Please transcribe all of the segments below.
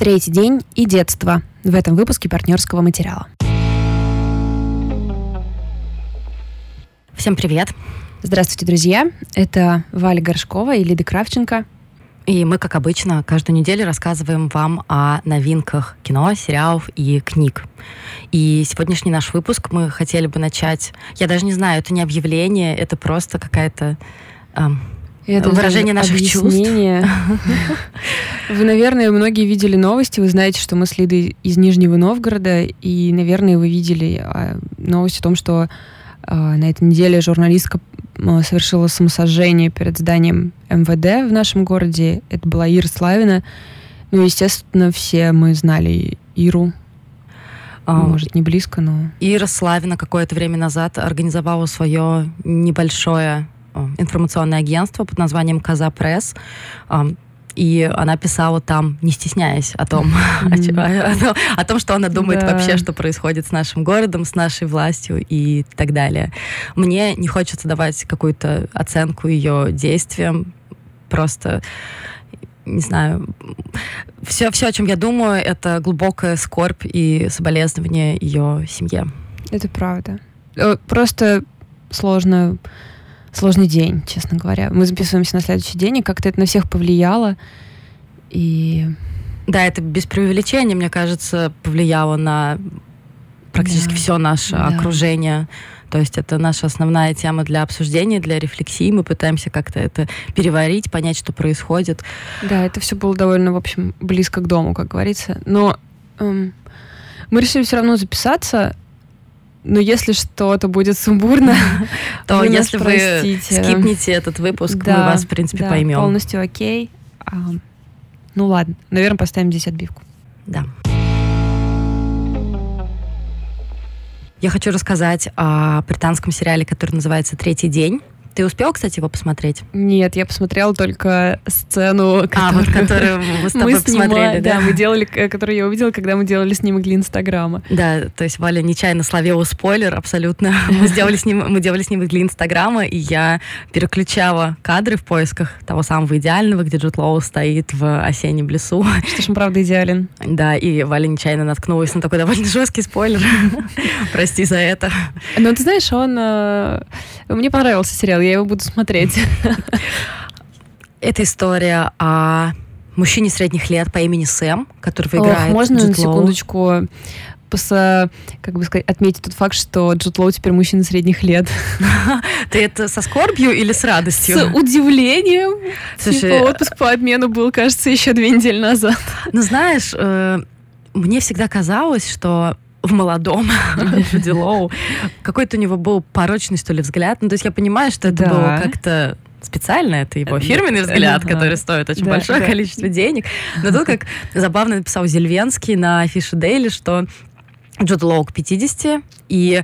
Третий день и детство в этом выпуске партнерского материала. Всем привет! Здравствуйте, друзья! Это Валя Горшкова и Лида Кравченко. И мы, как обычно, каждую неделю рассказываем вам о новинках кино, сериалов и книг. И сегодняшний наш выпуск мы хотели бы начать... Я даже не знаю, это не объявление, это просто какая-то... Эм, это выражение наших объяснение. чувств. Вы, наверное, многие видели новости. Вы знаете, что мы с Лидой из Нижнего Новгорода. И, наверное, вы видели а, новость о том, что а, на этой неделе журналистка совершила самосожжение перед зданием МВД в нашем городе. Это была Ира Славина. Ну, естественно, все мы знали Иру. А, Может, не близко, но... Ира Славина какое-то время назад организовала свое небольшое информационное агентство под названием «Коза Пресс». И она писала там, не стесняясь о том, mm-hmm. о, о, том, что она думает да. вообще, что происходит с нашим городом, с нашей властью и так далее. Мне не хочется давать какую-то оценку ее действиям, просто не знаю, все, все, о чем я думаю, это глубокая скорбь и соболезнование ее семье. Это правда. Э, просто сложно сложный день, честно говоря. Мы записываемся на следующий день, и как-то это на всех повлияло. И... Да, это без преувеличения, мне кажется, повлияло на практически да. все наше да. окружение. То есть это наша основная тема для обсуждения, для рефлексии. Мы пытаемся как-то это переварить, понять, что происходит. Да, это все было довольно, в общем, близко к дому, как говорится. Но эм, мы решили все равно записаться, но если что-то будет сумбурно, то если вы скипните этот выпуск, мы вас, в принципе, поймем. полностью окей. А, ну ладно, наверное, поставим здесь отбивку. Да. Я хочу рассказать о британском сериале, который называется «Третий день». Ты успел, кстати, его посмотреть? Нет, я посмотрела только сцену, которую, а, вот, которую мы с тобой мы посмотрели. Да? да, мы делали, которую я увидела, когда мы делали снимок для Инстаграма. Да, то есть Валя нечаянно словила спойлер абсолютно. Мы сделали, сним, мы делали снимок для Инстаграма, и я переключала кадры в поисках того самого идеального, где Джуд Лоу стоит в осеннем лесу. Что ж, он правда идеален. Да, и Валя нечаянно наткнулась на такой довольно жесткий спойлер. Прости за это. Ну, ты знаешь, он... Э, мне понравился сериал, я его буду смотреть. Это история о мужчине средних лет по имени Сэм, который играет Ох, можно на секундочку как бы сказать, отметить тот факт, что Джуд Лоу теперь мужчина средних лет. Ты это со скорбью или с радостью? С удивлением. Слушай, типа отпуск по обмену был, кажется, еще две недели назад. Ну, знаешь, э, мне всегда казалось, что в молодом Джуди Лоу. Какой-то у него был порочный, что ли, взгляд. Ну, то есть я понимаю, что это да. было как-то специально, это его фирменный взгляд, который стоит очень да, большое количество денег. Но тут как забавно написал Зельвенский на афише Дейли, что Джуд Лоу к 50, и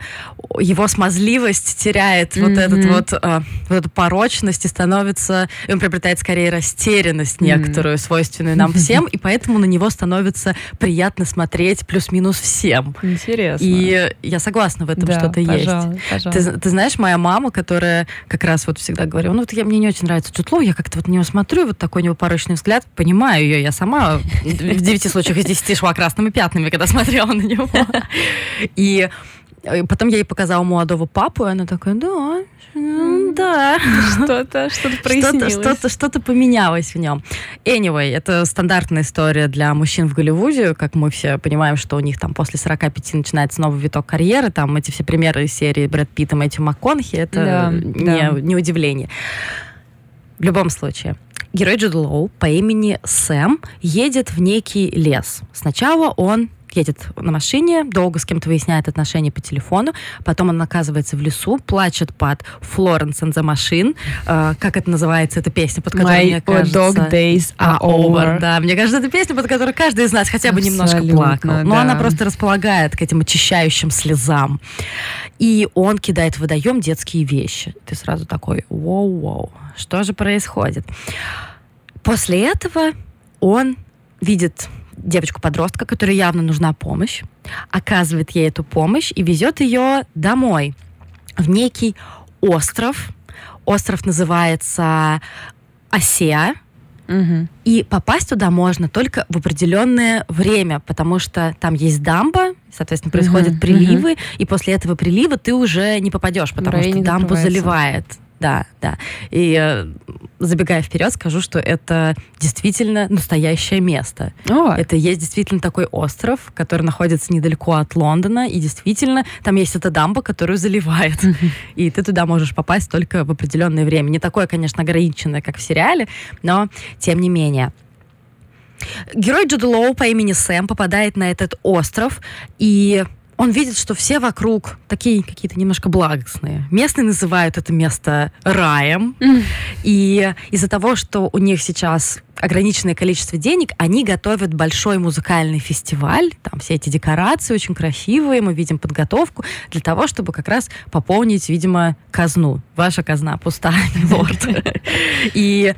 его смазливость теряет mm-hmm. вот этот вот, э, вот эту порочность и становится, и он приобретает скорее растерянность некоторую, mm-hmm. свойственную нам всем, и поэтому на него становится приятно смотреть плюс-минус всем. Интересно. И я согласна в этом да, что-то есть. Ты, ты знаешь, моя мама, которая как раз вот всегда говорила, ну вот я, мне не очень нравится Джуд Лоу, я как-то вот на него смотрю, вот такой у него порочный взгляд, понимаю ее, я сама в девяти случаях из десяти шла красными пятнами, когда смотрела на него. И э, Потом я ей показала молодого папу, и она такая, да, да. Что-то, что-то прояснилось. Что-то, что-то, поменялось в нем. Anyway, это стандартная история для мужчин в Голливуде, как мы все понимаем, что у них там после 45 начинается новый виток карьеры, там эти все примеры из серии Брэд Питта, Мэтью МакКонахи, это да, не, да. не удивление. В любом случае, герой Джуд Лоу по имени Сэм едет в некий лес. Сначала он едет на машине, долго с кем-то выясняет отношения по телефону, потом он оказывается в лесу, плачет под Florence and the Machine, э, как это называется, эта песня, под которой, My мне кажется... dog days are over. Да, мне кажется, это песня, под которой каждый из нас хотя бы Абсолютно, немножко плакал. Но да. она просто располагает к этим очищающим слезам. И он кидает в водоем детские вещи. Ты сразу такой, воу-воу, что же происходит? После этого он видит девочку-подростка, которой явно нужна помощь, оказывает ей эту помощь и везет ее домой, в некий остров. Остров называется Осеа, Угу. И попасть туда можно только в определенное время, потому что там есть дамба, соответственно, происходят угу, приливы, угу. и после этого прилива ты уже не попадешь, потому что дамбу заливает. Да, да. И э, забегая вперед, скажу, что это действительно настоящее место. О. Это есть действительно такой остров, который находится недалеко от Лондона, и действительно там есть эта дамба, которую заливает. И ты туда можешь попасть только в определенное время. Не такое, конечно, ограниченное, как в сериале, но тем не менее. Герой Джуда Лоу по имени Сэм попадает на этот остров, и он видит, что все вокруг такие какие-то немножко благостные. Местные называют это место раем. Mm. И из-за того, что у них сейчас ограниченное количество денег, они готовят большой музыкальный фестиваль. Там все эти декорации очень красивые, мы видим подготовку для того, чтобы как раз пополнить, видимо, казну. Ваша казна пустая, милорд. И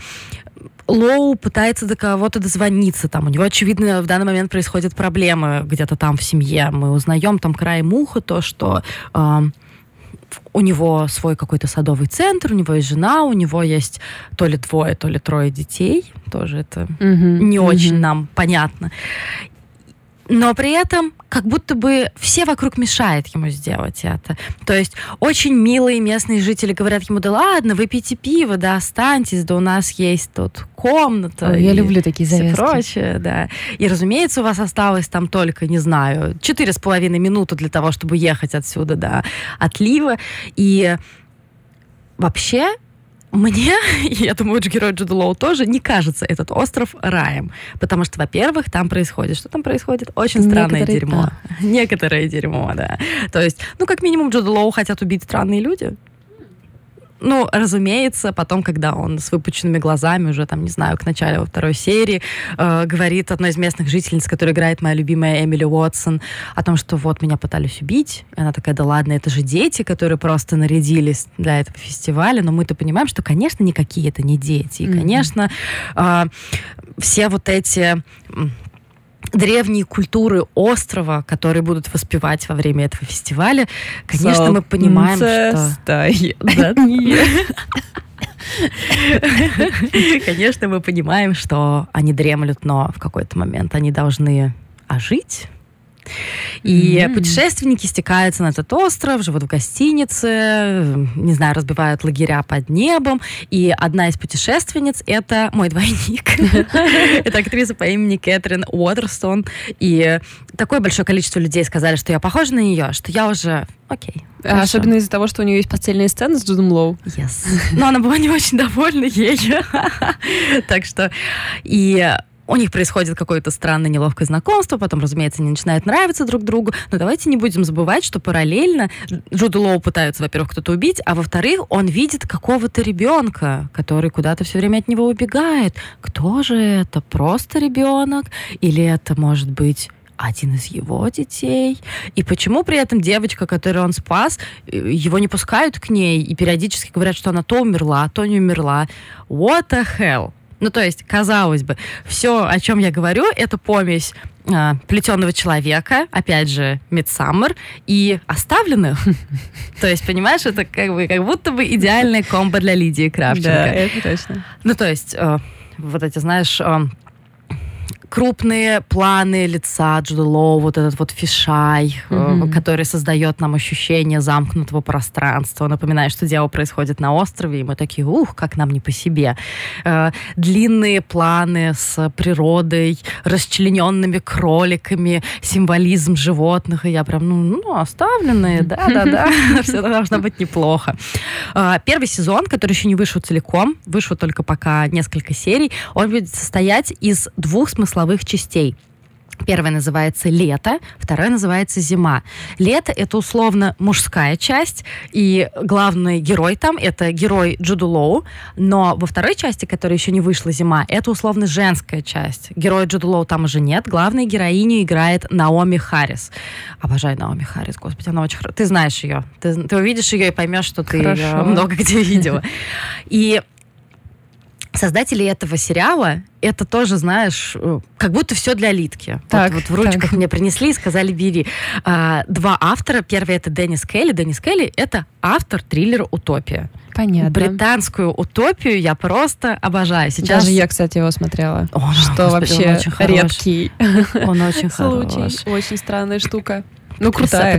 Лоу пытается до кого-то дозвониться, там у него, очевидно, в данный момент происходят проблемы где-то там в семье. Мы узнаем там край муха, то, что э, у него свой какой-то садовый центр, у него есть жена, у него есть то ли двое, то ли трое детей. Тоже это mm-hmm. не mm-hmm. очень нам понятно но при этом как будто бы все вокруг мешают ему сделать это. То есть очень милые местные жители говорят ему, да ладно, выпейте пиво, да останьтесь, да у нас есть тут комната. Ой, я люблю такие завязки. прочее, да. И, разумеется, у вас осталось там только, не знаю, четыре с половиной минуты для того, чтобы ехать отсюда, да, отлива. И вообще мне, и я думаю, герой Джуда Лоу тоже, не кажется этот остров раем. Потому что, во-первых, там происходит... Что там происходит? Очень странное Некоторые, дерьмо. Да. Некоторое дерьмо, да. То есть, ну, как минимум, Джуда Лоу хотят убить странные люди. Ну, разумеется, потом, когда он с выпученными глазами уже, там, не знаю, к началу второй серии, э, говорит одной из местных жительниц, которая играет моя любимая Эмили Уотсон, о том, что вот меня пытались убить. И она такая, да ладно, это же дети, которые просто нарядились для этого фестиваля, но мы-то понимаем, что, конечно, никакие это не дети. И, конечно, э, все вот эти древние культуры острова, которые будут воспевать во время этого фестиваля, конечно, мы понимаем, что... Конечно, мы понимаем, что они дремлют, но в какой-то момент они должны ожить и mm-hmm. путешественники стекаются на этот остров, живут в гостинице, не знаю, разбивают лагеря под небом. И одна из путешественниц — это мой двойник. Это актриса по имени Кэтрин Уотерстон. И такое большое количество людей сказали, что я похожа на нее, что я уже окей. Okay, Особенно из-за того, что у нее есть постельные сцены с Джудом Лоу. Yes. Но она была не очень довольна ею. так что... И у них происходит какое-то странное неловкое знакомство, потом, разумеется, они начинают нравиться друг другу. Но давайте не будем забывать, что параллельно Джуду Лоу пытаются, во-первых, кто-то убить, а во-вторых, он видит какого-то ребенка, который куда-то все время от него убегает. Кто же это? Просто ребенок? Или это может быть один из его детей. И почему при этом девочка, которую он спас, его не пускают к ней и периодически говорят, что она то умерла, то не умерла. What the hell? Ну, то есть, казалось бы, все, о чем я говорю, это помесь а, плетеного человека, опять же, Мидсаммер, и оставленных. То есть, понимаешь, это как бы как будто бы идеальная комбо для Лидии Кравченко. Да, это точно. Ну, то есть, э, вот эти, знаешь, э, крупные планы лица Джуда Лоу, вот этот вот фишай, mm-hmm. который создает нам ощущение замкнутого пространства. Напоминаю, что дело происходит на острове, и мы такие, ух, как нам не по себе. Э, длинные планы с природой, расчлененными кроликами, символизм животных, и я прям, ну, ну оставленные, да-да-да, все должно быть неплохо. Э, первый сезон, который еще не вышел целиком, вышел только пока несколько серий, он будет состоять из двух смыслов смысловых частей. Первая называется лето, вторая называется зима. Лето это условно мужская часть, и главный герой там это герой Джуду Лоу, но во второй части, которая еще не вышла зима, это условно женская часть. Героя Джуду Лоу там уже нет, главной героиню играет Наоми Харрис. Обожаю Наоми Харрис, господи, она очень хорошая. Ты знаешь ее, ты, ты увидишь ее и поймешь, что ты ее много где видела. И создатели этого сериала, это тоже, знаешь, э, как будто все для Литки. Так, вот, вот в ручках так. мне принесли и сказали, бери. А, два автора. Первый это Деннис Келли. Деннис Келли — это автор триллера «Утопия» Понятно. британскую утопию я просто обожаю. Сейчас... Даже я, кстати, его смотрела. О, что господи, вообще он очень редкий Он очень хорош. случай. Очень странная штука. Ну, Потряса- крутая.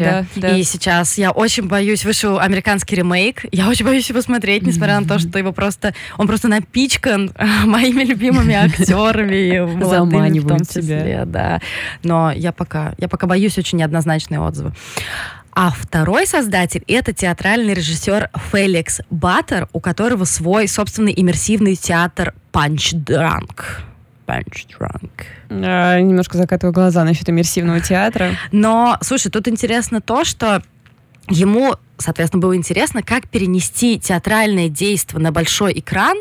Да, да. И сейчас я очень боюсь, вышел американский ремейк. Я очень боюсь его смотреть, несмотря на то, что его просто, он просто напичкан моими любимыми актерами, в том Заманивает числе, тебя. да. Но я пока, я пока боюсь очень неоднозначные отзывы. А второй создатель — это театральный режиссер Феликс Баттер, у которого свой собственный иммерсивный театр Punch Drunk. Punch Drunk. А, Немножко закатываю глаза насчет иммерсивного театра. Но, слушай, тут интересно то, что ему, соответственно, было интересно, как перенести театральное действие на большой экран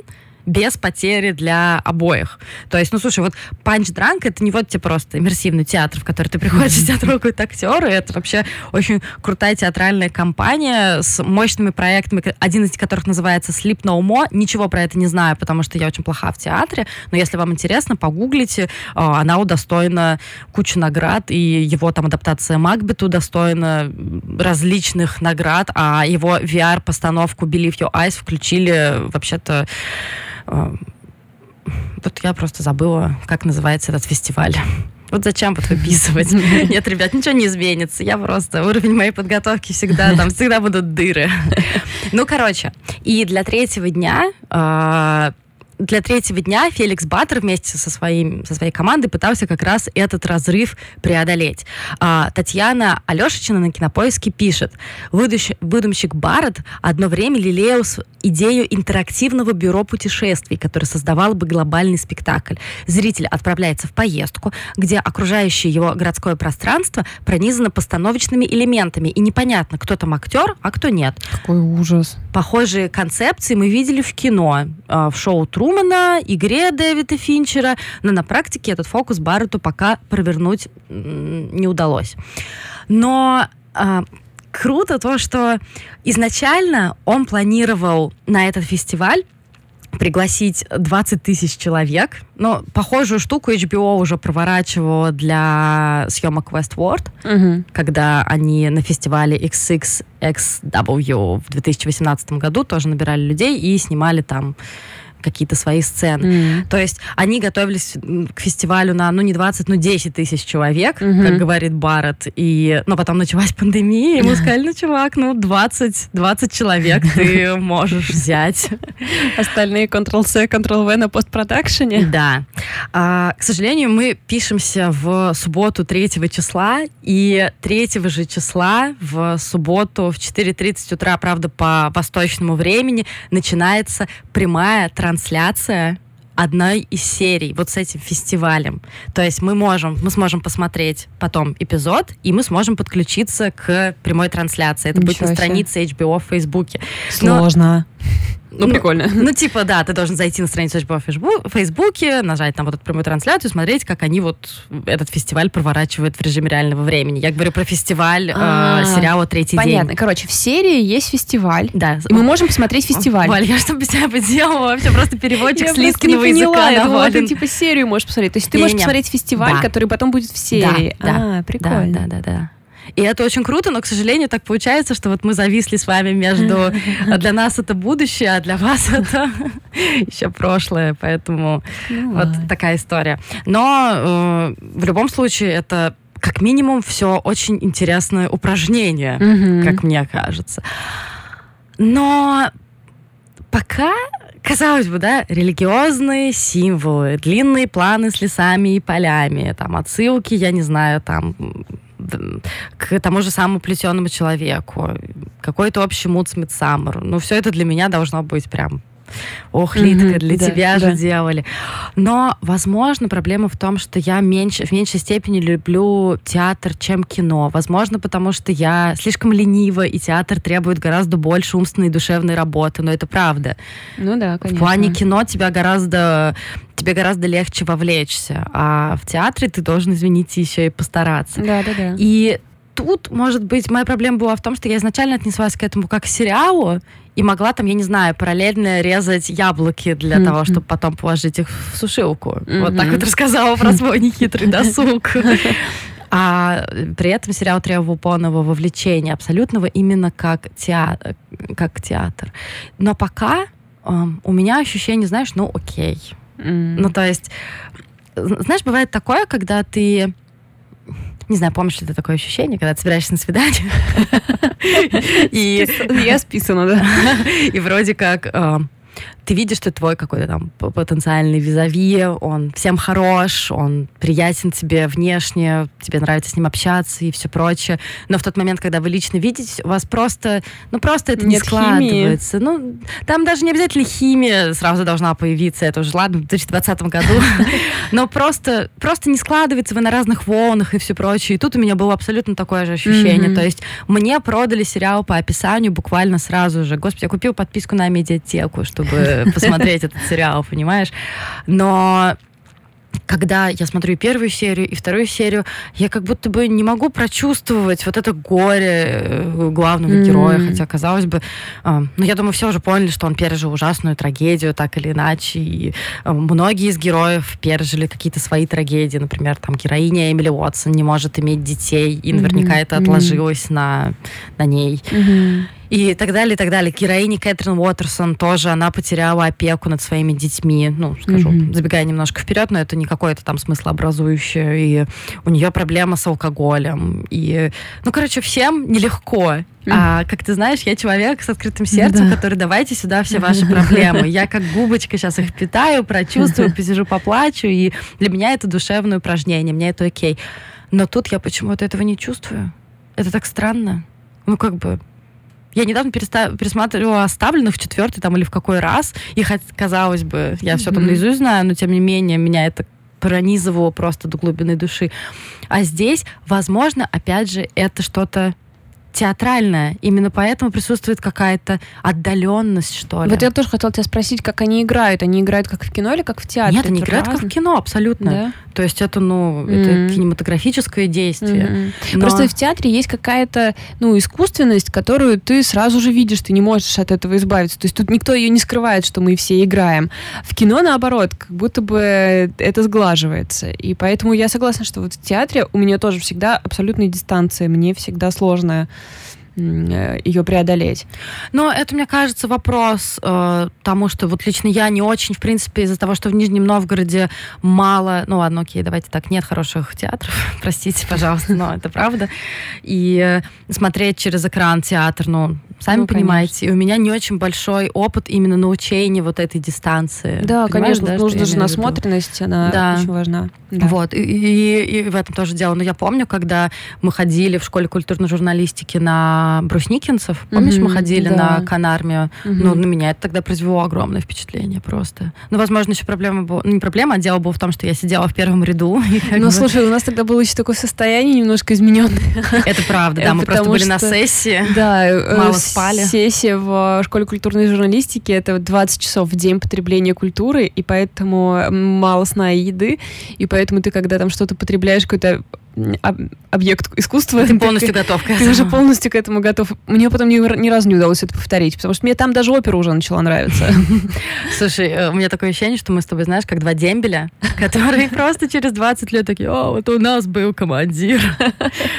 без потери для обоих. То есть, ну, слушай, вот Drunk это не вот тебе просто иммерсивный театр, в который ты приходишь тебя трогают актеры. Это вообще очень крутая театральная компания с мощными проектами, один из которых называется Sleep No More. Ничего про это не знаю, потому что я очень плоха в театре. Но если вам интересно, погуглите. А, Она удостоена кучу наград, и его там адаптация Макбет удостоена различных наград, а его VR-постановку Believe Your Eyes включили вообще-то вот я просто забыла, как называется этот фестиваль. Вот зачем вот выписывать? Нет, ребят, ничего не изменится. Я просто уровень моей подготовки всегда там всегда будут дыры. Ну, короче, и для третьего дня э, для третьего дня Феликс Баттер вместе со, своим, со своей командой пытался как раз этот разрыв преодолеть. А, Татьяна Алешичина на Кинопоиске пишет, «Выдущ- выдумщик Барретт одно время лелеял идею интерактивного бюро путешествий, которое создавало бы глобальный спектакль. Зритель отправляется в поездку, где окружающее его городское пространство пронизано постановочными элементами, и непонятно, кто там актер, а кто нет. Какой ужас. Похожие концепции мы видели в кино, э, в шоу Трумана, игре Дэвида Финчера, но на практике этот фокус Барретту пока провернуть не удалось. Но а, круто то, что изначально он планировал на этот фестиваль пригласить 20 тысяч человек. Но похожую штуку HBO уже проворачивала для съемок Westworld Мгм. когда они на фестивале XXXW в 2018 году тоже набирали людей и снимали там какие-то свои сцены. М. То есть они готовились к фестивалю на, ну, не 20, ну, 10 тысяч человек, Мгм. как говорит Барретт. И, но потом началась пандемия, и ему сказали, ну, чувак, ну, 20, 20 человек ты можешь взять. Остальные Ctrl-C, Ctrl-V на постпродакшене. Да. А, к сожалению, мы пишемся в субботу 3 числа, и 3 же числа в субботу в 4.30 утра, правда, по восточному времени, начинается прямая трансляция одной из серий вот с этим фестивалем. То есть мы можем, мы сможем посмотреть потом эпизод, и мы сможем подключиться к прямой трансляции. Это будет Ничего на себе. странице HBO в Фейсбуке. Но- Сложно. Ну, прикольно. ну, типа, да, ты должен зайти на страницу HBO в Фейсбу- в Фейсбуке, нажать там вот эту прямую трансляцию, смотреть, как они вот этот фестиваль проворачивают в режиме реального времени. Я говорю про фестиваль э, А, сериала «Третий Понятно. день». Короче, в серии есть фестиваль. Да. И мы можем посмотреть фестиваль. Валь, я что без тебя поделала? Вообще просто переводчик с поняла. языка Я думала, ты типа серию можешь посмотреть. То есть ты можешь посмотреть фестиваль, который потом будет в серии. Да, да, а, прикольно. Да, да, да, да. И это очень круто, но, к сожалению, так получается, что вот мы зависли с вами между... Для нас это будущее, а для вас это еще прошлое, поэтому Ну вот такая история. Но э, в любом случае это как минимум все очень интересное упражнение, Мгм. как мне кажется. Но пока казалось бы, да, религиозные символы, длинные планы с лесами и полями, там отсылки, я не знаю, там к тому же самому плетеному человеку, какой-то общий мут с. Ну, все это для меня должно быть прям Ох, Литка, для да, тебя да. же делали. Но, возможно, проблема в том, что я меньше, в меньшей степени люблю театр, чем кино. Возможно, потому что я слишком ленива, и театр требует гораздо больше умственной и душевной работы. Но это правда. Ну да, конечно. В плане кино тебя гораздо, тебе гораздо легче вовлечься. А в театре ты должен, извините, еще и постараться. Да, да, да. И тут, может быть, моя проблема была в том, что я изначально отнеслась к этому как к сериалу, и могла там, я не знаю, параллельно резать яблоки для Мгм. того, чтобы потом положить их в сушилку. Вот так вот рассказала про свой нехитрый досуг. А при этом сериал требовал полного вовлечения абсолютного именно как, театр, как театр. Но пока э, у меня ощущение, знаешь, ну окей. Mm. Ну то есть, знаешь, бывает такое, когда ты не знаю, помнишь ли ты такое ощущение, когда ты собираешься на свидание? И я списана, да. И вроде как э, ты видишь, что твой какой-то там потенциальный визави, он всем хорош, он приятен тебе внешне, тебе нравится с ним общаться и все прочее. Но в тот момент, когда вы лично видите, у вас просто, ну просто это Нет не складывается. Химии. Ну, там даже не обязательно химия сразу должна появиться, это уже ладно, в 2020 году. Но просто, просто не складывается, вы на разных волнах и все прочее. И тут у меня было абсолютно такое же ощущение. То есть мне продали сериал по описанию буквально сразу же. Господи, я купил подписку на медиатеку, чтобы посмотреть этот сериал, понимаешь? Но когда я смотрю первую серию и вторую серию, я как будто бы не могу прочувствовать вот это горе э, главного mm-hmm. героя, хотя, казалось бы, э, ну, я думаю, все уже поняли, что он пережил ужасную трагедию, так или иначе, и э, многие из героев пережили какие-то свои трагедии, например, там, героиня Эмили Уотсон не может иметь детей, и наверняка mm-hmm. это отложилось mm-hmm. на, на ней. Mm-hmm и так далее, и так далее. Героиня Кэтрин Уотерсон тоже, она потеряла опеку над своими детьми, ну, скажу, mm-hmm. забегая немножко вперед, но это не какое-то там смыслообразующее, и у нее проблема с алкоголем, и, ну, короче, всем нелегко. Mm-hmm. А, как ты знаешь, я человек с открытым сердцем, да. который давайте сюда все ваши проблемы. Я как губочка сейчас их питаю, прочувствую, посижу, поплачу, и для меня это душевное упражнение, мне это окей. Но тут я почему-то этого не чувствую. Это так странно. Ну, как бы, я недавно переста- пересматривала «Оставленных» в четвертый там или в какой раз, и хоть, казалось бы, я все там наизусть знаю, но тем не менее меня это пронизывало просто до глубины души. А здесь, возможно, опять же, это что-то театральная. Именно поэтому присутствует какая-то отдаленность, что ли. Вот я тоже хотела тебя спросить, как они играют. Они играют как в кино или как в театре? Нет, они играют разные? как в кино, абсолютно. Да? То есть это, ну, mm-hmm. это кинематографическое действие. Mm-hmm. Но... Просто в театре есть какая-то, ну, искусственность, которую ты сразу же видишь, ты не можешь от этого избавиться. То есть тут никто ее не скрывает, что мы все играем. В кино, наоборот, как будто бы это сглаживается. И поэтому я согласна, что вот в театре у меня тоже всегда абсолютная дистанция. Мне всегда сложно ее преодолеть. Но это, мне кажется, вопрос э, тому, что вот лично я не очень, в принципе, из-за того, что в Нижнем Новгороде мало, ну ладно, окей, давайте так, нет хороших театров, простите, пожалуйста, но это правда. И э, смотреть через экран театр, ну, сами ну, понимаете, и у меня не очень большой опыт именно научения вот этой дистанции. Да, Понимаешь, конечно, да, нужно же насмотренность, она да. очень важна. Да. Вот, и, и, и в этом тоже дело. Но я помню, когда мы ходили в школе культурной журналистики на Брусникинцев. Помнишь, mm-hmm, мы ходили да. на Канармию? Mm-hmm. Ну, на меня это тогда произвело огромное впечатление просто. Ну, возможно, еще проблема была... Ну, не проблема, а дело было в том, что я сидела в первом ряду. Ну, бы... слушай, у нас тогда было еще такое состояние немножко измененное. Это правда, да, мы просто были на сессии. Да, мало спали. Сессия в школе культурной журналистики — это 20 часов в день потребления культуры, и поэтому мало сна и еды, и поэтому ты, когда там что-то потребляешь, какой-то объект искусства. Ты полностью ты, готов к этому. Ты уже полностью к этому готов. Мне потом ни, ни разу не удалось это повторить, потому что мне там даже опера уже начала нравиться. Слушай, э, у меня такое ощущение, что мы с тобой, знаешь, как два дембеля, которые просто через 20 лет такие, о, вот у нас был командир.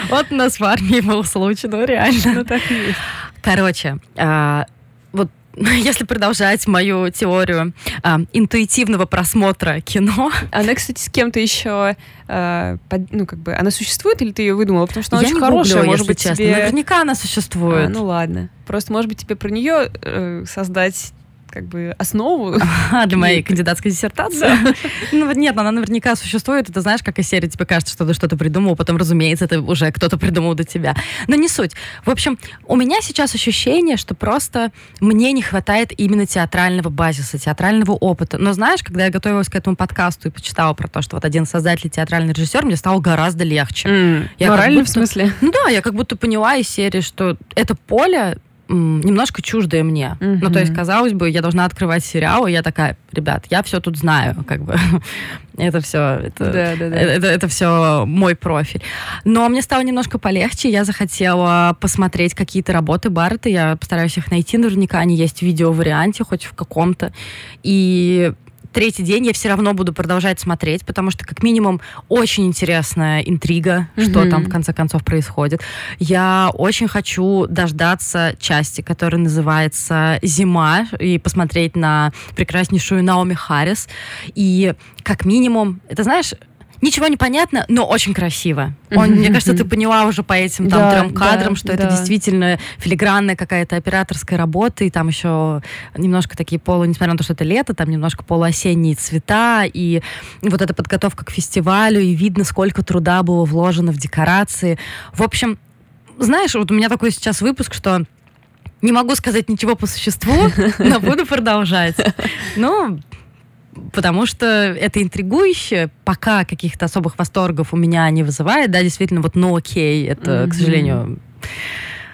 Вот у нас в армии был случай, ну реально. Ну так и есть. Короче, а, вот если продолжать мою теорию э, интуитивного просмотра кино. Она, кстати, с кем-то еще, э, под, ну, как бы, она существует или ты ее выдумала? Потому что она Я очень хорошая, гуглю, может быть, честно. тебе... Наверняка она существует. А, ну ладно. Просто, может быть, тебе про нее э, создать как бы основу. А, для моей кандидатской диссертации? Да. Ну, нет, она наверняка существует. Это знаешь, как из серии тебе кажется, что ты что-то придумал, потом, разумеется, это уже кто-то придумал до тебя. Но не суть. В общем, у меня сейчас ощущение, что просто мне не хватает именно театрального базиса, театрального опыта. Но знаешь, когда я готовилась к этому подкасту и почитала про то, что вот один создатель, театральный режиссер, мне стало гораздо легче. Mm, я морально будто, в смысле? Ну да, я как будто поняла из серии, что это поле немножко чуждое мне. Mm-hmm. Ну, то есть, казалось бы, я должна открывать сериал, и я такая, ребят, я все тут знаю, как бы. это все, это, да, да, да. это, это все мой профиль. Но мне стало немножко полегче, я захотела посмотреть какие-то работы Баррета, я постараюсь их найти, наверняка они есть в видео-варианте, хоть в каком-то. И третий день я все равно буду продолжать смотреть, потому что, как минимум, очень интересная интрига, mm-hmm. что там в конце концов происходит. Я очень хочу дождаться части, которая называется «Зима», и посмотреть на прекраснейшую Наоми Харрис. И, как минимум, это знаешь, ничего не понятно, но очень красиво. Он, мне кажется, ты поняла уже по этим там да, трем кадрам, да, что да. это действительно филигранная какая-то операторская работа, и там еще немножко такие полу, несмотря на то, что это лето, там немножко полуосенние цвета, и вот эта подготовка к фестивалю, и видно, сколько труда было вложено в декорации. В общем, знаешь, вот у меня такой сейчас выпуск, что не могу сказать ничего по существу, но буду продолжать. Ну, потому что это интригующе, пока каких-то особых восторгов у меня не вызывает, да, действительно, вот ну окей, это, mm-hmm. к сожалению,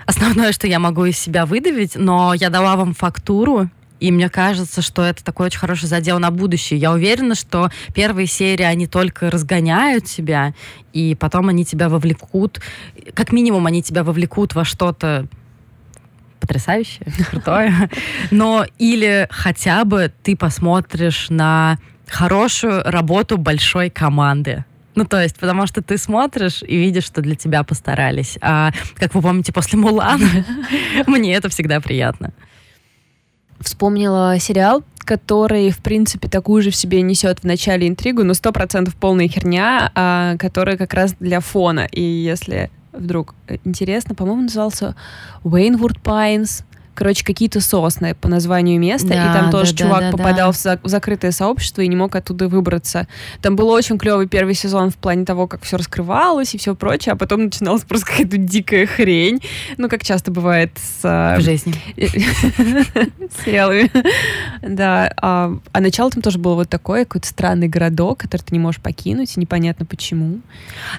основное, что я могу из себя выдавить, но я дала вам фактуру, и мне кажется, что это такой очень хороший задел на будущее. Я уверена, что первые серии, они только разгоняют тебя, и потом они тебя вовлекут, как минимум они тебя вовлекут во что-то потрясающее, крутое. Но или хотя бы ты посмотришь на хорошую работу большой команды. Ну, то есть, потому что ты смотришь и видишь, что для тебя постарались. А, как вы помните, после Мулана, мне это всегда приятно. Вспомнила сериал, который, в принципе, такую же в себе несет в начале интригу, но сто процентов полная херня, а, которая как раз для фона. И если вдруг э, интересно, по-моему, назывался Уэйнвуд Пайнс. Короче, какие-то сосны по названию места, да, и там тоже да, чувак да, попадал да. В, за, в закрытое сообщество и не мог оттуда выбраться. Там был очень клевый первый сезон в плане того, как все раскрывалось и все прочее, а потом начиналась просто какая-то дикая хрень. Ну, как часто бывает с... А, в жизни. Сериалами. Да. А, а начало там тоже было вот такое, какой-то странный городок, который ты не можешь покинуть, и непонятно почему.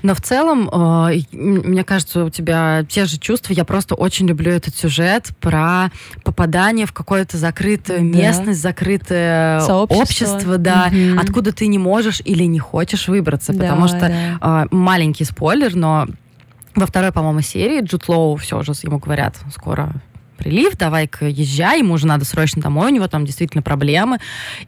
Но в целом, э, мне кажется, у тебя те же чувства. Я просто очень люблю этот сюжет про попадание в какое-то закрытую да. местность, закрытое Сообщество. общество, да, угу. откуда ты не можешь или не хочешь выбраться, да, потому что да. э, маленький спойлер, но во второй, по-моему, серии Джуд Лоу все же ему говорят, скоро прилив, давай-ка езжай, ему уже надо срочно домой, у него там действительно проблемы.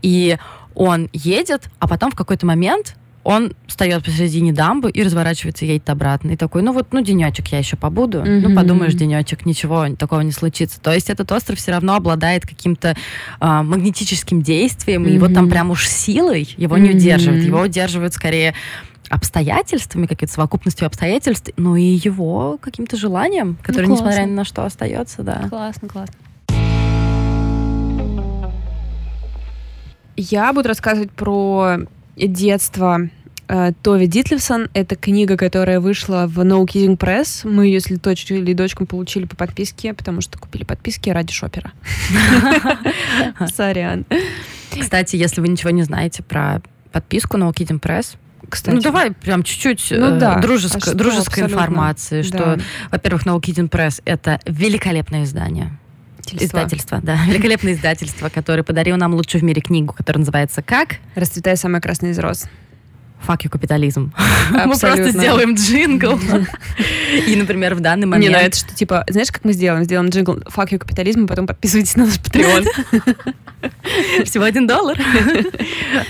И он едет, а потом в какой-то момент он встает посередине дамбы и разворачивается, едет обратно. И такой, ну вот, ну денечек я еще побуду. Mm-hmm. Ну подумаешь, денечек, ничего такого не случится. То есть этот остров все равно обладает каким-то а, магнетическим действием, mm-hmm. и вот там прям уж силой его mm-hmm. не удерживает. Его удерживают скорее обстоятельствами, какой-то совокупностью обстоятельств, но и его каким-то желанием, которое, ну, несмотря ни на что, остается, да. Классно, классно. Я буду рассказывать про детство э, Тови Дитлевсон. Это книга, которая вышла в No Kidding Press. Мы ее с Литочкой или дочкой получили по подписке, потому что купили подписки ради шопера. Сорян. Кстати, если вы ничего не знаете про подписку No Kidding Press, кстати. Ну, давай прям чуть-чуть ну, э, да. дружеско, а дружеской информации, что, да. во-первых, No Kidding Press — это великолепное издание. Издательство. Издательство, да. Великолепное издательство, которое подарило нам лучшую в мире книгу, которая называется «Как?» «Расцветая самая красная из роз». Fuck you, капитализм. Абсолютно. Мы просто сделаем джингл. И, например, в данный момент... Не, ну это что, типа, знаешь, как мы сделаем? Сделаем джингл Fuck you, капитализм, а потом подписывайтесь на наш Patreon. Всего один доллар.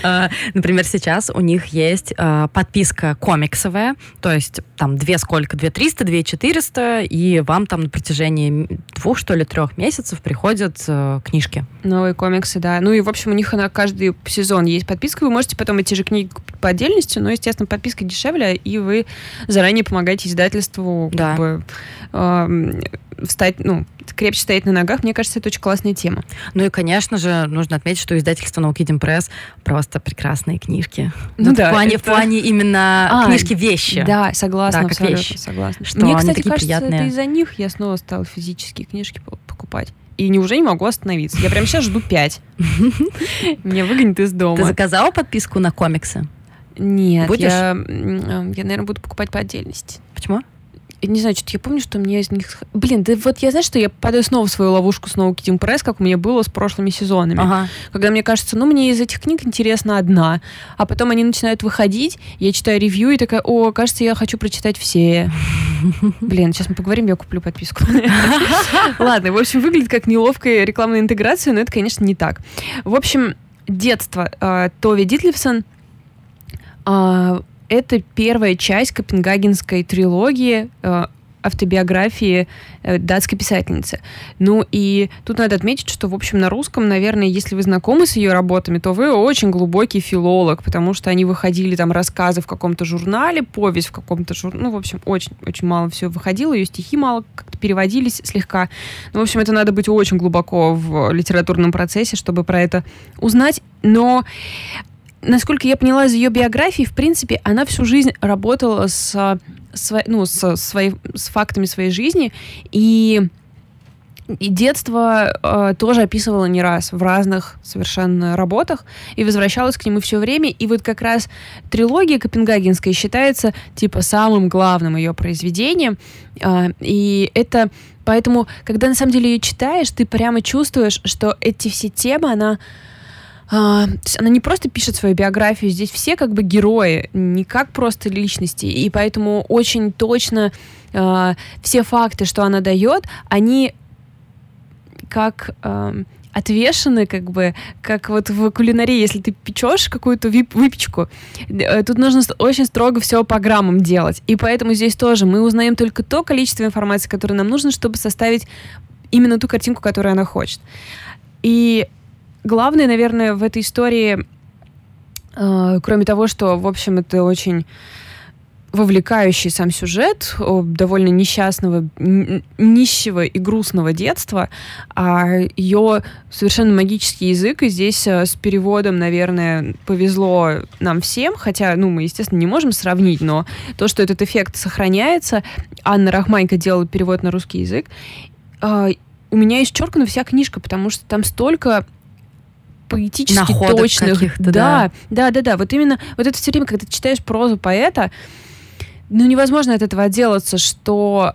А, например, сейчас у них есть а, подписка комиксовая, то есть там две сколько, две триста, две четыреста, и вам там на протяжении двух, что ли, трех месяцев приходят э, книжки. Новые комиксы, да. Ну и, в общем, у них на каждый сезон есть подписка, вы можете потом эти же книги по отдельности, но, естественно, подписка дешевле, и вы заранее помогаете издательству да. как бы, э, встать, ну, крепче стоять на ногах, мне кажется, это очень классная тема. Ну и, конечно же, нужно отметить, что издательство Наукидим Пресс просто прекрасные книжки. Ну, да, в, плане, это... в плане именно а, книжки-вещи. Да, согласна, да, как вещи. согласна. Что мне, кстати, кажется, приятные. это из-за них я снова стала физические книжки покупать. И уже не могу остановиться. Я прямо сейчас жду пять. Меня выгонят из дома. Ты заказала подписку на комиксы? Нет, Будешь? я, я, наверное, буду покупать по отдельности. Почему? Не знаю, что-то я помню, что мне из них... Блин, да вот я знаю, что я падаю снова в свою ловушку снова Китинг Пресс, как у меня было с прошлыми сезонами. Ага. Когда мне кажется, ну, мне из этих книг интересна одна, а потом они начинают выходить, я читаю ревью и такая, о, кажется, я хочу прочитать все. Блин, сейчас мы поговорим, я куплю подписку. Ладно, в общем, выглядит как неловкая рекламная интеграция, но это, конечно, не так. В общем, детство э, Тови Дитлевсон э, это первая часть копенгагенской трилогии э, автобиографии э, датской писательницы. Ну и тут надо отметить, что, в общем, на русском, наверное, если вы знакомы с ее работами, то вы очень глубокий филолог, потому что они выходили там рассказы в каком-то журнале, повесть в каком-то журнале, ну, в общем, очень-очень мало все выходило, ее стихи мало как-то переводились слегка. Ну, в общем, это надо быть очень глубоко в литературном процессе, чтобы про это узнать, но насколько я поняла из ее биографии, в принципе, она всю жизнь работала с сво, ну, с, своей, с фактами своей жизни, и и детство э, тоже описывала не раз в разных совершенно работах и возвращалась к нему все время. И вот как раз трилогия Копенгагенская считается типа самым главным ее произведением. Э, и это поэтому, когда на самом деле ее читаешь, ты прямо чувствуешь, что эти все темы она а, она не просто пишет свою биографию, здесь все как бы герои, не как просто личности, и поэтому очень точно э, все факты, что она дает, они как э, отвешены, как бы, как вот в кулинарии, если ты печешь какую-то выпечку, э, тут нужно очень строго все по граммам делать. И поэтому здесь тоже мы узнаем только то количество информации, которое нам нужно, чтобы составить именно ту картинку, которую она хочет. И главное, наверное, в этой истории, э, кроме того, что, в общем, это очень вовлекающий сам сюжет довольно несчастного, нищего и грустного детства, а ее совершенно магический язык, и здесь э, с переводом, наверное, повезло нам всем, хотя, ну, мы, естественно, не можем сравнить, но то, что этот эффект сохраняется, Анна Рахманько делала перевод на русский язык, э, у меня исчеркана вся книжка, потому что там столько поэтически Находок точных. Да, да, да, да, да. Вот именно вот это все время, когда ты читаешь прозу поэта, ну невозможно от этого отделаться, что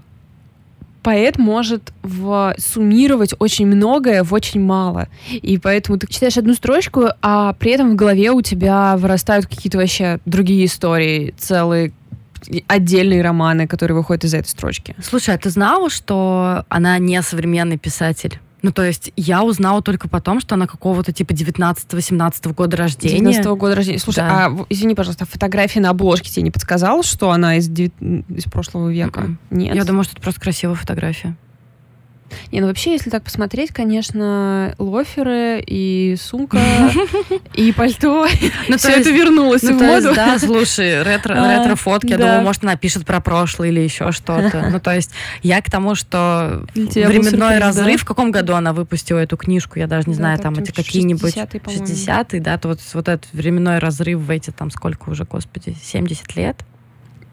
поэт может в, суммировать очень многое в очень мало. И поэтому ты читаешь одну строчку, а при этом в голове у тебя вырастают какие-то вообще другие истории, целые отдельные романы, которые выходят из этой строчки. Слушай, а ты знала, что она не современный писатель? Ну, то есть я узнала только потом, что она какого-то типа 19-18 года рождения. 19 -го года рождения. Слушай, да. а извини, пожалуйста, фотография на обложке тебе не подсказала, что она из, из прошлого века? Mm -mm. Нет. Я думаю, что это просто красивая фотография. Не, ну вообще, если так посмотреть, конечно, лоферы и сумка, и пальто, ну, все это вернулось ну, в моду. Да, слушай, ретро-фотки, я думаю, может, она пишет про прошлое или еще что-то. Ну, то есть я к тому, что временной разрыв, в каком году она выпустила эту книжку, я даже не знаю, там эти какие-нибудь 60-е, да, вот этот временной разрыв в эти там сколько уже, господи, 70 лет.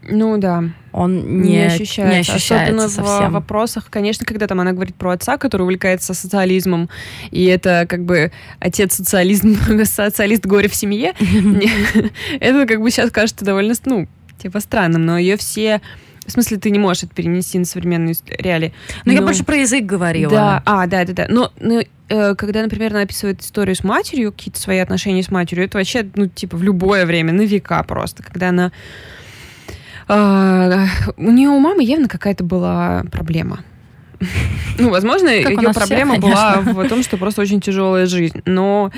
Ну да. Он не, не ощущается. Не ощущается Особенно совсем. в вопросах, конечно, когда там она говорит про отца, который увлекается социализмом, и это как бы отец социализм, социалист горе в семье, это как бы сейчас кажется довольно, ну, типа странным, но ее все в смысле, ты не можешь это перенести на современные реалии. Но, но я больше про язык говорила. Да, а, да, да, да. Но, но э, когда, например, она описывает историю с матерью, какие-то свои отношения с матерью, это вообще, ну, типа, в любое время, на века просто. Когда она а, у нее у мамы явно какая-то была проблема. Ну, возможно, ее проблема всех, была в том, что просто очень тяжелая жизнь, но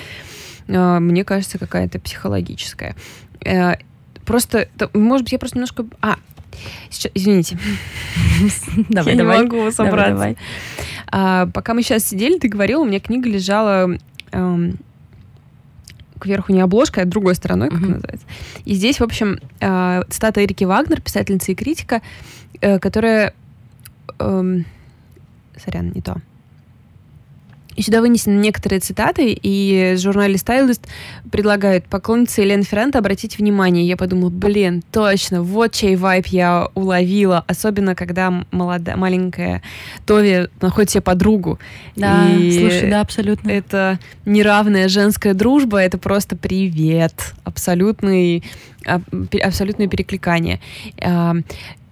э, мне кажется, какая-то психологическая. Э, просто, может быть, я просто немножко... А, сейчас, извините. Давай, я давай. не могу собраться. Давай, давай. А, пока мы сейчас сидели, ты говорила, у меня книга лежала эм, кверху не обложкой, а другой стороной, как mm-hmm. называется. И здесь, в общем, э, цитата Эрики Вагнер, писательница и критика, э, которая... Э, сорян, не то. И сюда вынесены некоторые цитаты, и журнале Stylist предлагают поклоннице Елены Ферранта обратить внимание. Я подумала, блин, точно, вот чей вайп я уловила, особенно когда молодая, маленькая Тови находит себе подругу. Да, и слушай, да, абсолютно. Это неравная женская дружба, это просто привет, абсолютный абсолютное перекликание.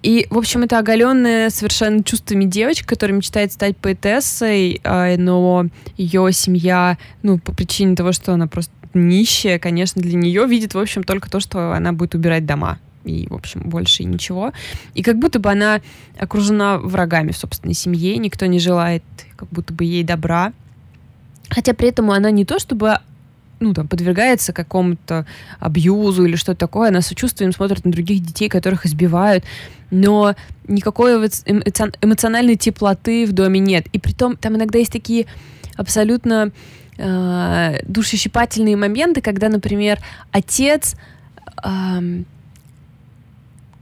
И, в общем, это оголенная совершенно чувствами девочка, которая мечтает стать поэтессой, а, но ее семья, ну, по причине того, что она просто нищая, конечно, для нее видит, в общем, только то, что она будет убирать дома. И, в общем, больше ничего. И как будто бы она окружена врагами в собственной семье, никто не желает как будто бы ей добра. Хотя при этом она не то чтобы ну, там, подвергается какому-то абьюзу или что-то такое, она сочувствием смотрит на других детей, которых избивают, но никакой эмоциональной теплоты в доме нет. И при том там иногда есть такие абсолютно э, душещипательные моменты, когда, например, отец э,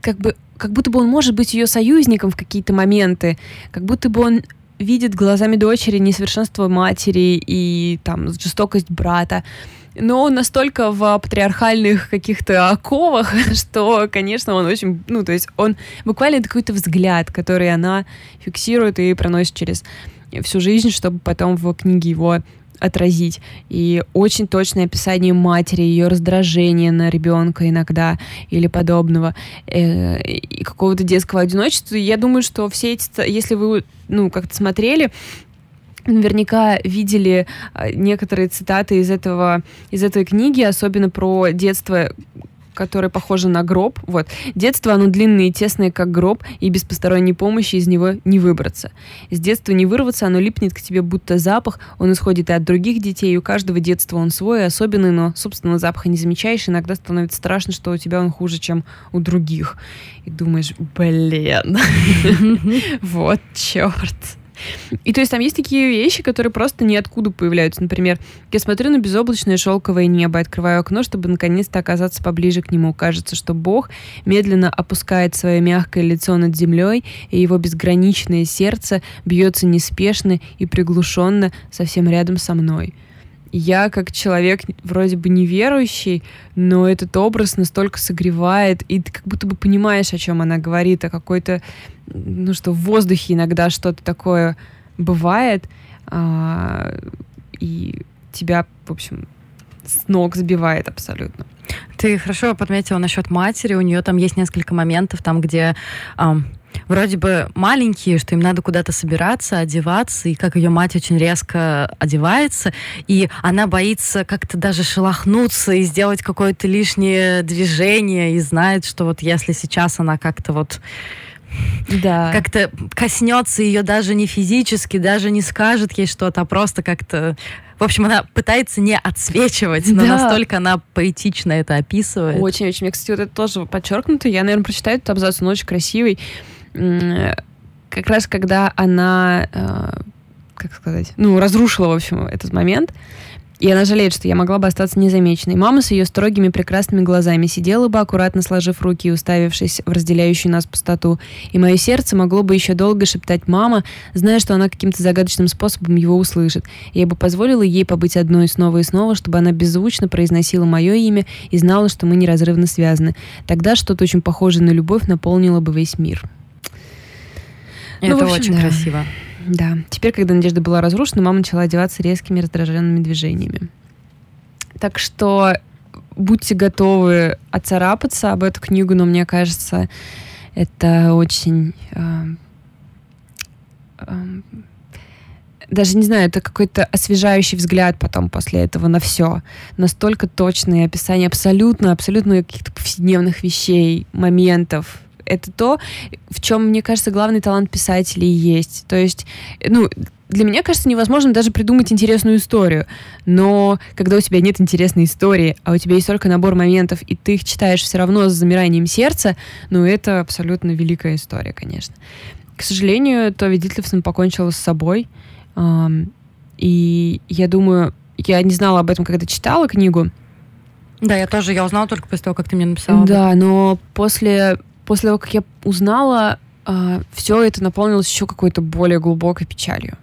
как бы как будто бы он может быть ее союзником в какие-то моменты, как будто бы он видит глазами дочери несовершенство матери и там жестокость брата. Но он настолько в патриархальных каких-то оковах, что, конечно, он очень, ну, то есть он буквально какой-то взгляд, который она фиксирует и проносит через всю жизнь, чтобы потом в книге его отразить. И очень точное описание матери, ее раздражения на ребенка иногда или подобного, э, и какого-то детского одиночества. Я думаю, что все эти, если вы, ну, как-то смотрели, наверняка видели э, некоторые цитаты из этого из этой книги, особенно про детство которое похоже на гроб. Вот. Детство, оно длинное и тесное, как гроб, и без посторонней помощи из него не выбраться. С детства не вырваться, оно липнет к тебе будто запах, он исходит и от других детей, и у каждого детства он свой, особенный, но, собственно, запаха не замечаешь, иногда становится страшно, что у тебя он хуже, чем у других. И думаешь, блин, вот черт. И то есть там есть такие вещи, которые просто ниоткуда появляются. Например, я смотрю на безоблачное шелковое небо, открываю окно, чтобы наконец-то оказаться поближе к нему. Кажется, что Бог медленно опускает свое мягкое лицо над землей, и его безграничное сердце бьется неспешно и приглушенно совсем рядом со мной я как человек вроде бы неверующий, но этот образ настолько согревает, и ты как будто бы понимаешь, о чем она говорит, о какой-то ну что в воздухе иногда что-то такое бывает, а, и тебя, в общем, с ног сбивает абсолютно. Ты хорошо подметила насчет матери. У нее там есть несколько моментов, там, где эм, вроде бы маленькие, что им надо куда-то собираться, одеваться, и как ее мать очень резко одевается, и она боится как-то даже шелохнуться и сделать какое-то лишнее движение, и знает, что вот если сейчас она как-то вот да. как-то коснется ее даже не физически, даже не скажет ей что-то, а просто как-то... В общем, она пытается не отсвечивать, но да. настолько она поэтично это описывает. Очень-очень. Мне, кстати, вот это тоже подчеркнуто. Я, наверное, прочитаю этот абзац, он очень красивый. Как раз когда она, э, как сказать, ну, разрушила, в общем, этот момент, и она жалеет, что я могла бы остаться незамеченной. Мама с ее строгими прекрасными глазами сидела бы, аккуратно сложив руки и уставившись в разделяющую нас пустоту. И мое сердце могло бы еще долго шептать «мама», зная, что она каким-то загадочным способом его услышит. Я бы позволила ей побыть одной снова и снова, чтобы она беззвучно произносила мое имя и знала, что мы неразрывно связаны. Тогда что-то очень похожее на любовь наполнило бы весь мир. Это ну, общем, очень да. красиво. Да. Теперь, когда надежда была разрушена, мама начала одеваться резкими раздраженными движениями. Так что будьте готовы отцарапаться об эту книгу, но мне кажется, это очень... Э, э, даже не знаю, это какой-то освежающий взгляд потом после этого на все. Настолько точные описания абсолютно, абсолютно каких-то повседневных вещей, моментов, это то, в чем, мне кажется, главный талант писателей есть. То есть, ну, для меня кажется невозможным даже придумать интересную историю. Но когда у тебя нет интересной истории, а у тебя есть только набор моментов, и ты их читаешь все равно с замиранием сердца, ну, это абсолютно великая история, конечно. К сожалению, Тови Дитлевсон покончила с собой. И я думаю, я не знала об этом, когда читала книгу. Да, я тоже, я узнала только после того, как ты мне написала. Да, но после после того, как я узнала, э, все это наполнилось еще какой-то более глубокой печалью.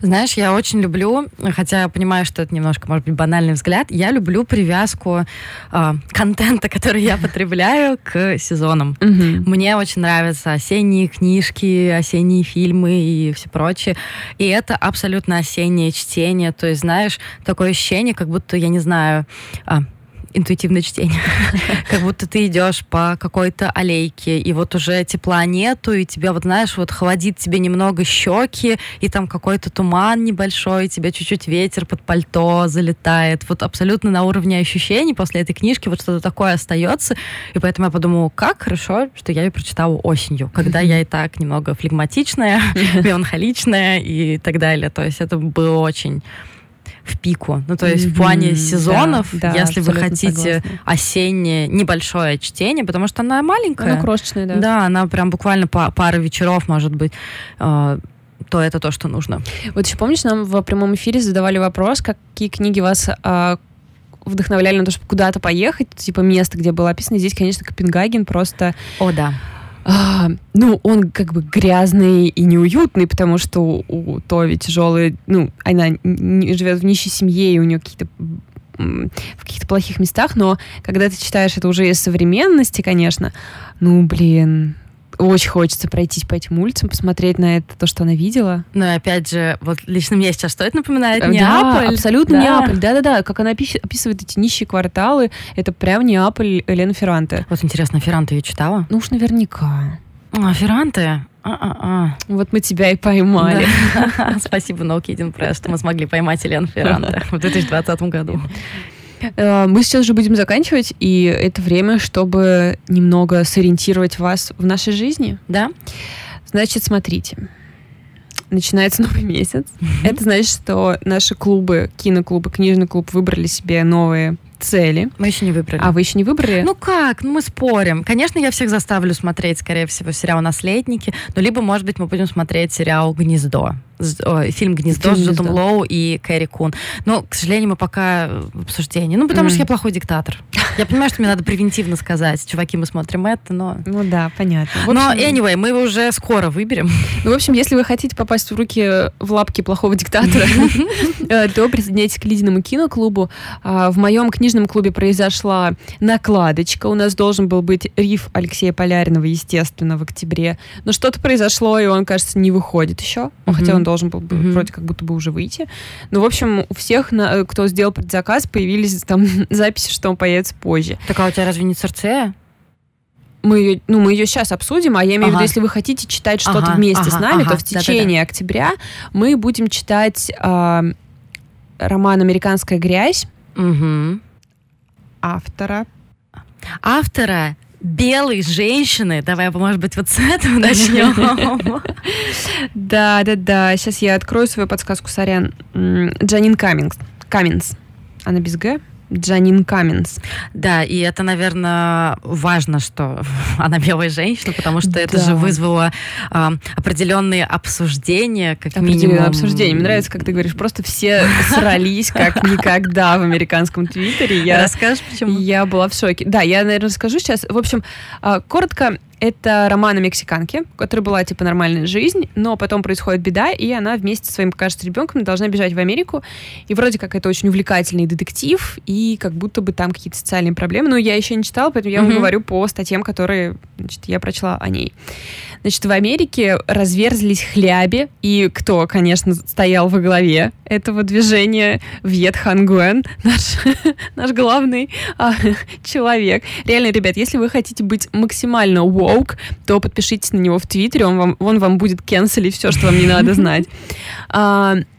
Знаешь, я очень люблю, хотя я понимаю, что это немножко, может быть, банальный взгляд, я люблю привязку э, контента, который я потребляю, к сезонам. Мне очень нравятся осенние книжки, осенние фильмы и все прочее. И это абсолютно осеннее чтение. То есть, знаешь, такое ощущение, как будто, я не знаю, а, интуитивное чтение. Как будто ты идешь по какой-то аллейке, и вот уже тепла нету, и тебя вот, знаешь, вот холодит тебе немного щеки, и там какой-то туман небольшой, и тебе чуть-чуть ветер под пальто залетает. Вот абсолютно на уровне ощущений после этой книжки вот что-то такое остается. И поэтому я подумала, как хорошо, что я ее прочитала осенью, когда я и так немного флегматичная, меланхоличная и так далее. То есть это было очень в пику. Ну, то есть mm-hmm, в плане сезонов, да, да, если вы хотите согласна. осеннее небольшое чтение, потому что она маленькая. Она крошечная, да. Да, она прям буквально по пара вечеров, может быть, э, то это то, что нужно. Вот еще помнишь, нам в прямом эфире задавали вопрос, какие книги вас э, вдохновляли на то, чтобы куда-то поехать, типа место, где было описано. Здесь, конечно, Копенгаген просто... О, да а, ну, он как бы грязный и неуютный, потому что у, Тови тяжелые, ну, она живет в нищей семье, и у нее какие-то в каких-то плохих местах, но когда ты читаешь это уже из современности, конечно, ну, блин, очень хочется пройтись по этим улицам, посмотреть на это, то, что она видела. Но ну, опять же, вот лично мне сейчас что это напоминает? Да, Неаполь. абсолютно да. Неаполь. Да-да-да, как она описывает эти нищие кварталы, это прям Неаполь Елена Ферранте. Вот интересно, Ферранте ее читала? Ну уж наверняка. А, Ферранте? А-а-а. Вот мы тебя и поймали. Спасибо, No Kidding Press, что мы смогли поймать Елену Ферранте в 2020 году. Э, мы сейчас уже будем заканчивать, и это время, чтобы немного сориентировать вас в нашей жизни. Да. Значит, смотрите. Начинается новый месяц. Mm-hmm. Это значит, что наши клубы, киноклубы, книжный клуб выбрали себе новые цели. Мы еще не выбрали. А вы еще не выбрали? Ну как? Ну мы спорим. Конечно, я всех заставлю смотреть, скорее всего, сериал «Наследники», но либо, может быть, мы будем смотреть сериал «Гнездо» фильм «Гнездо» с Джудом Лоу и Кэрри Кун. Но, к сожалению, мы пока в обсуждении. Ну, потому mm. что я плохой диктатор. Я понимаю, что мне надо превентивно сказать, чуваки, мы смотрим это, но... Ну да, понятно. общем... Но, anyway, мы его уже скоро выберем. Ну, в общем, если вы хотите попасть в руки, в лапки плохого диктатора, э, то присоединяйтесь к Лидиному киноклубу. А, в моем книжном клубе произошла накладочка. У нас должен был быть риф Алексея Поляринова, естественно, в октябре. Но что-то произошло, и он, кажется, не выходит еще. Хотя он должен был бы mm-hmm. вроде как будто бы уже выйти. Но, в общем, у всех, на, кто сделал предзаказ, появились там записи, что он появится позже. Так а у тебя разве не Церцея? мы ее, ну, мы ее сейчас обсудим, а я имею ага. в виду, если вы хотите читать что-то ага, вместе ага, с нами, ага, то в течение да, да, да. октября мы будем читать э, роман «Американская грязь» угу. автора. Автора белые женщины. Давай, может быть, вот с этого начнем. Да, да, да. Сейчас я открою свою подсказку, сорян. Джанин Каминс. Каминс. Она без Г? Джанин Каминс. Да, и это, наверное, важно, что она белая женщина, потому что это да. же вызвало а, определенные обсуждения, как определенные минимум. обсуждения. Мне нравится, как ты говоришь, просто все срались как никогда в американском твиттере. Я, Расскажешь, почему? Я была в шоке. Да, я, наверное, расскажу сейчас. В общем, а, коротко, это роман о мексиканке, у которой была, типа, нормальная жизнь, но потом происходит беда, и она вместе со своим, кажется, ребенком должна бежать в Америку. И вроде как это очень увлекательный детектив, и как будто бы там какие-то социальные проблемы. Но я еще не читала, поэтому я mm-hmm. вам говорю по статьям, которые значит, я прочла о ней. Значит, в Америке разверзлись хляби, и кто, конечно, стоял во главе этого движения? Вьет Хан Гуэн, наш, наш главный а, человек. Реально, ребят, если вы хотите быть максимально woke, то подпишитесь на него в Твиттере, он вам, он вам будет кенселить все, что вам не надо знать.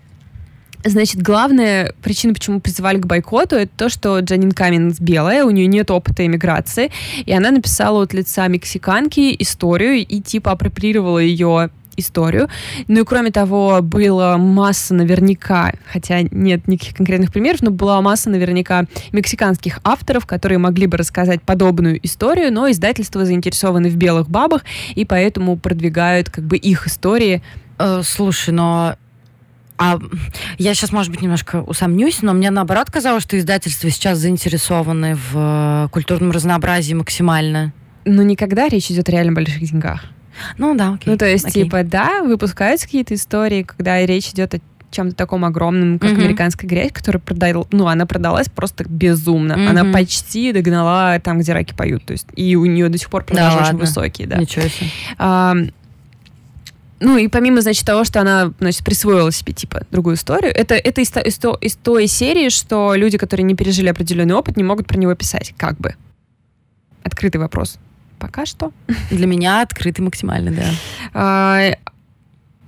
Значит, главная причина, почему призывали к бойкоту, это то, что Джанин Каминс белая, у нее нет опыта иммиграции, и она написала от лица мексиканки историю и типа апроприировала ее историю. Ну и кроме того, была масса наверняка, хотя нет никаких конкретных примеров, но была масса наверняка мексиканских авторов, которые могли бы рассказать подобную историю, но издательства заинтересованы в белых бабах, и поэтому продвигают как бы их истории. Э, слушай, но а я сейчас, может быть, немножко усомнюсь, но мне наоборот казалось, что издательства сейчас заинтересованы в э, культурном разнообразии максимально. Но никогда речь идет о реально больших деньгах. Ну да, окей. Ну то есть, окей. типа, да, выпускаются какие-то истории, когда речь идет о чем-то таком огромном, как mm-hmm. американская грязь, которая продала, ну, она продалась просто безумно. Mm-hmm. Она почти догнала там, где раки поют. То есть, и у нее до сих пор продажи да, очень ладно. высокие, да. Ничего себе. А, ну, и помимо, значит, того, что она, значит, присвоила себе, типа, другую историю, это, это из, из, из той серии, что люди, которые не пережили определенный опыт, не могут про него писать, как бы. Открытый вопрос. Пока что. Для меня открытый максимально, да. А,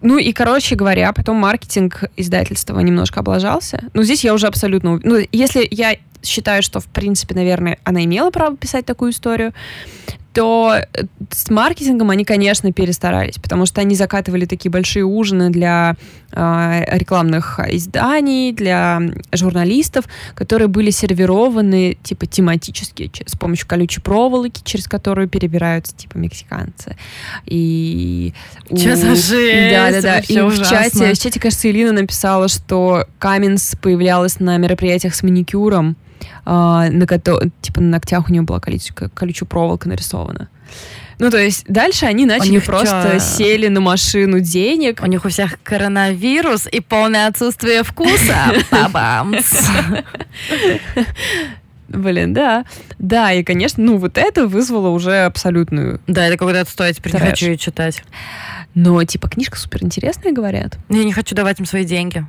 ну и, короче говоря, потом маркетинг издательства немножко облажался. Ну, здесь я уже абсолютно... Ну, если я считаю, что, в принципе, наверное, она имела право писать такую историю, то э, с маркетингом они, конечно, перестарались, потому что они закатывали такие большие ужины для э, рекламных изданий, для журналистов, которые были сервированы типа тематически с помощью колючей проволоки, через которую перебираются типа мексиканцы. И Что за жесть? Да, да, да. И в чате, в чате, кажется, Илина написала, что Каменс появлялась на мероприятиях с маникюром, на кото... типа на ногтях у нее была колючая, колючая проволока нарисована. Ну, то есть дальше они начали просто чё? сели на машину денег. У них у всех коронавирус и полное отсутствие вкуса. Блин, да. Да, и, конечно, ну, вот это вызвало уже абсолютную... Да, это какой-то отстой, теперь не хочу ее читать. Но, типа, книжка супер интересная, говорят. Я не хочу давать им свои деньги.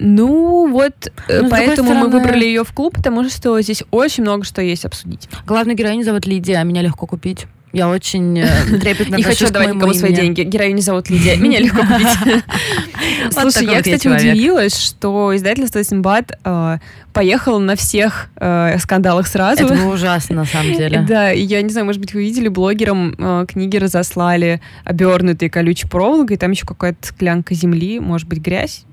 Ну, вот э, ну, поэтому стороны... мы выбрали ее в клуб, потому что здесь очень много что есть обсудить. Главную героиню зовут Лидия, а меня легко купить. Я очень э, трепетно Не хочу давать никому свои деньги. Героиню зовут Лидия. Меня легко купить. Слушай, я, кстати, удивилась, что издательство Симбад э, поехало на всех скандалах сразу. Это было ужасно, на самом деле. Да, я не знаю, может быть, вы видели, блогерам книги разослали обернутые колючей проволокой, там еще какая-то склянка земли, может быть, грязь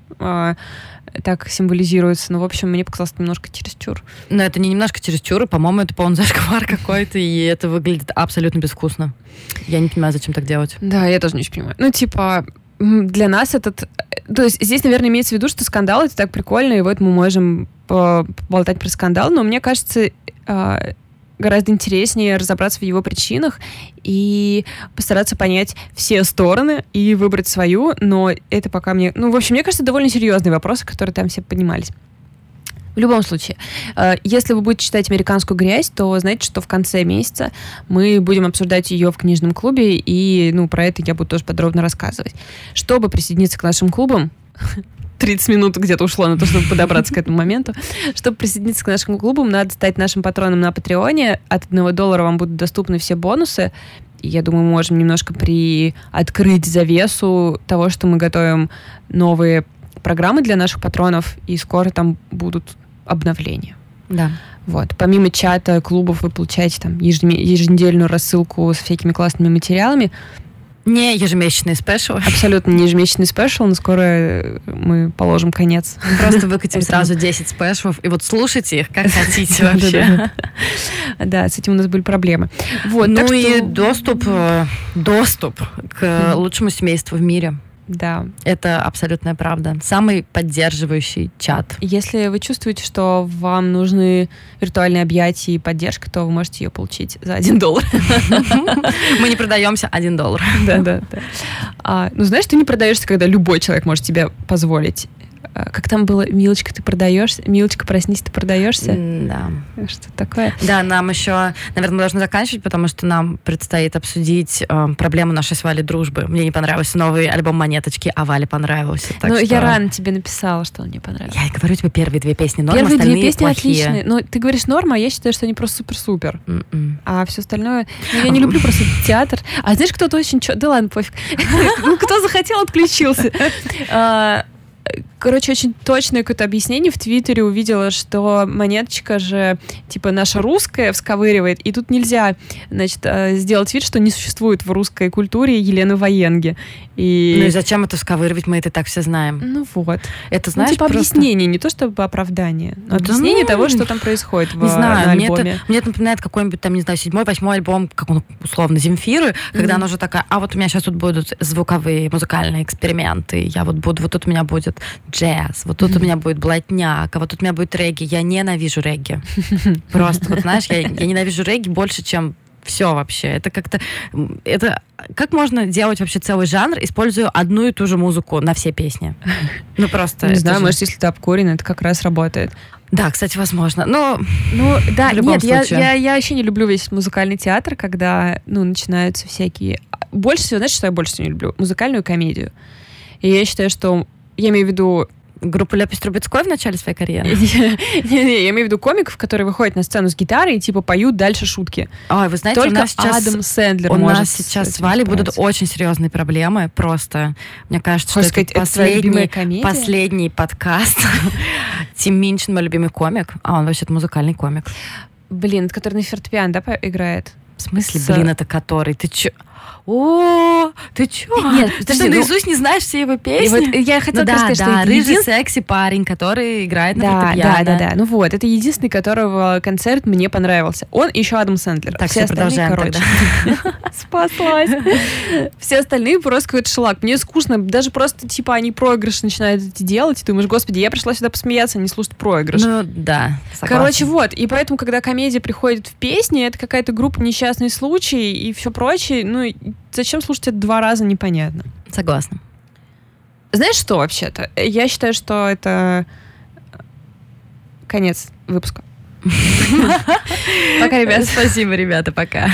так символизируется. Ну, в общем, мне показалось немножко чересчур. Но это не немножко чересчур, по-моему, это полный зашквар какой-то, и это выглядит абсолютно безвкусно. Я не понимаю, зачем так делать. Да, я тоже не очень понимаю. Ну, типа, для нас этот... То есть здесь, наверное, имеется в виду, что скандал — это так прикольно, и вот мы можем поболтать про скандал, но мне кажется, а, гораздо интереснее разобраться в его причинах и постараться понять все стороны и выбрать свою, но это пока мне... Ну, в общем, мне кажется, довольно серьезные вопросы, которые там все поднимались. В любом случае, э, если вы будете читать «Американскую грязь», то знаете, что в конце месяца мы будем обсуждать ее в книжном клубе, и ну, про это я буду тоже подробно рассказывать. Чтобы присоединиться к нашим клубам, 30 минут где-то ушло на то, чтобы подобраться к этому моменту. Чтобы присоединиться к нашему клубу, надо стать нашим патроном на Патреоне. От 1 доллара вам будут доступны все бонусы. И я думаю, мы можем немножко приоткрыть завесу того, что мы готовим новые программы для наших патронов, и скоро там будут обновления. Да. Вот. Помимо чата, клубов вы получаете там еженедельную рассылку с всякими классными материалами. Не ежемесячный special. Абсолютно не ежемесячный special, но скоро мы положим конец. Просто выкатим сразу 10 special ов, и вот слушайте их, как хотите вообще. Да, с этим у нас были проблемы. Вот, ну и доступ, э, доступ к лучшему семейству в мире. Да. Это абсолютная правда. Самый поддерживающий чат. Если вы чувствуете, что вам нужны виртуальные объятия и поддержка, то вы можете ее получить за один доллар. Мы не продаемся один доллар. Да, да, да. А, ну, знаешь, ты не продаешься, когда любой человек может тебе позволить. А, как там было, Милочка, ты продаешься? Милочка, проснись, ты продаешься? Да. Что такое? Да, нам еще, наверное, мы должны заканчивать, потому что нам предстоит обсудить э, проблему нашей с Валей дружбы. Мне не понравился новый альбом «Монеточки», а Вале понравился. Так ну, что... я рано тебе написала, что он мне понравился. Я говорю тебе первые две песни норм, Первые две песни плохие. отличные. Ну, ты говоришь норма, а я считаю, что они просто супер-супер. М-м. А все остальное... Ну, я не люблю просто театр. А знаешь, кто-то очень... Да ладно, пофиг. Ну, кто захотел, отключился. Короче, очень точное какое-то объяснение в Твиттере увидела, что монеточка же, типа, наша русская всковыривает, и тут нельзя, значит, э, сделать вид, что не существует в русской культуре Елены Военги. И... Ну и зачем это всковыривать, мы это так все знаем. Ну вот. Это, знаешь, ну, типа просто... объяснение, не то чтобы оправдание, но объяснение да, ну, того, что там происходит в, не знаю, на альбоме. Мне это, мне это напоминает какой-нибудь, там, не знаю, седьмой, восьмой альбом, как он условно, Земфиры, mm-hmm. когда она уже такая, а вот у меня сейчас тут будут звуковые музыкальные эксперименты, я вот буду, вот тут у меня будет джаз, вот тут у меня будет блатняк, а вот тут у меня будет регги. Я ненавижу регги. Просто, вот знаешь, я, я ненавижу регги больше, чем все вообще. Это как-то... Это... Как можно делать вообще целый жанр, используя одну и ту же музыку на все песни? Ну, просто... Не знаю, же... может, если ты обкурен, это как раз работает. Да, кстати, возможно. Но, ну, да, нет, я, я, я вообще не люблю весь музыкальный театр, когда, ну, начинаются всякие... Больше всего, знаешь, что я больше всего не люблю? Музыкальную комедию. И я считаю, что... Я имею в виду группу Ляпис Трубецкой в начале своей карьеры? Не-не, я имею в виду комиков, которые выходят на сцену с гитарой и типа поют дальше шутки. Ой, вы знаете, Только у нас сейчас... Адам Сэндлер У нас сейчас с Валей будут очень серьезные проблемы, просто. Мне кажется, что это последний, последний подкаст. Тим Минчин, мой любимый комик, а он вообще-то музыкальный комик. Блин, который на фортепиано, да, играет? В смысле, блин, это который? Ты чё? О, ты чё? Нет, ты что, ну, наизусть не знаешь все его песни? Вот я хотела ну, да, сказать, да, что рыжий един... секси парень, который играет да, на фортепиано. Да, да, да. Ну вот, это единственный, которого концерт мне понравился. Он и еще Адам Сэндлер. Так, все, все продолжаем короче. Спаслась. Все остальные просто какой-то шлак. Мне скучно. Даже просто, типа, они проигрыш начинают делать, и ты думаешь, господи, я пришла сюда посмеяться, а не слушать проигрыш. Ну, да, Короче, вот. И поэтому, когда комедия приходит в песни, это какая-то группа несчастный случай и все прочее. Ну, зачем слушать это два раза, непонятно. Согласна. Знаешь что вообще-то? Я считаю, что это конец выпуска. Пока, ребята. Спасибо, ребята, пока.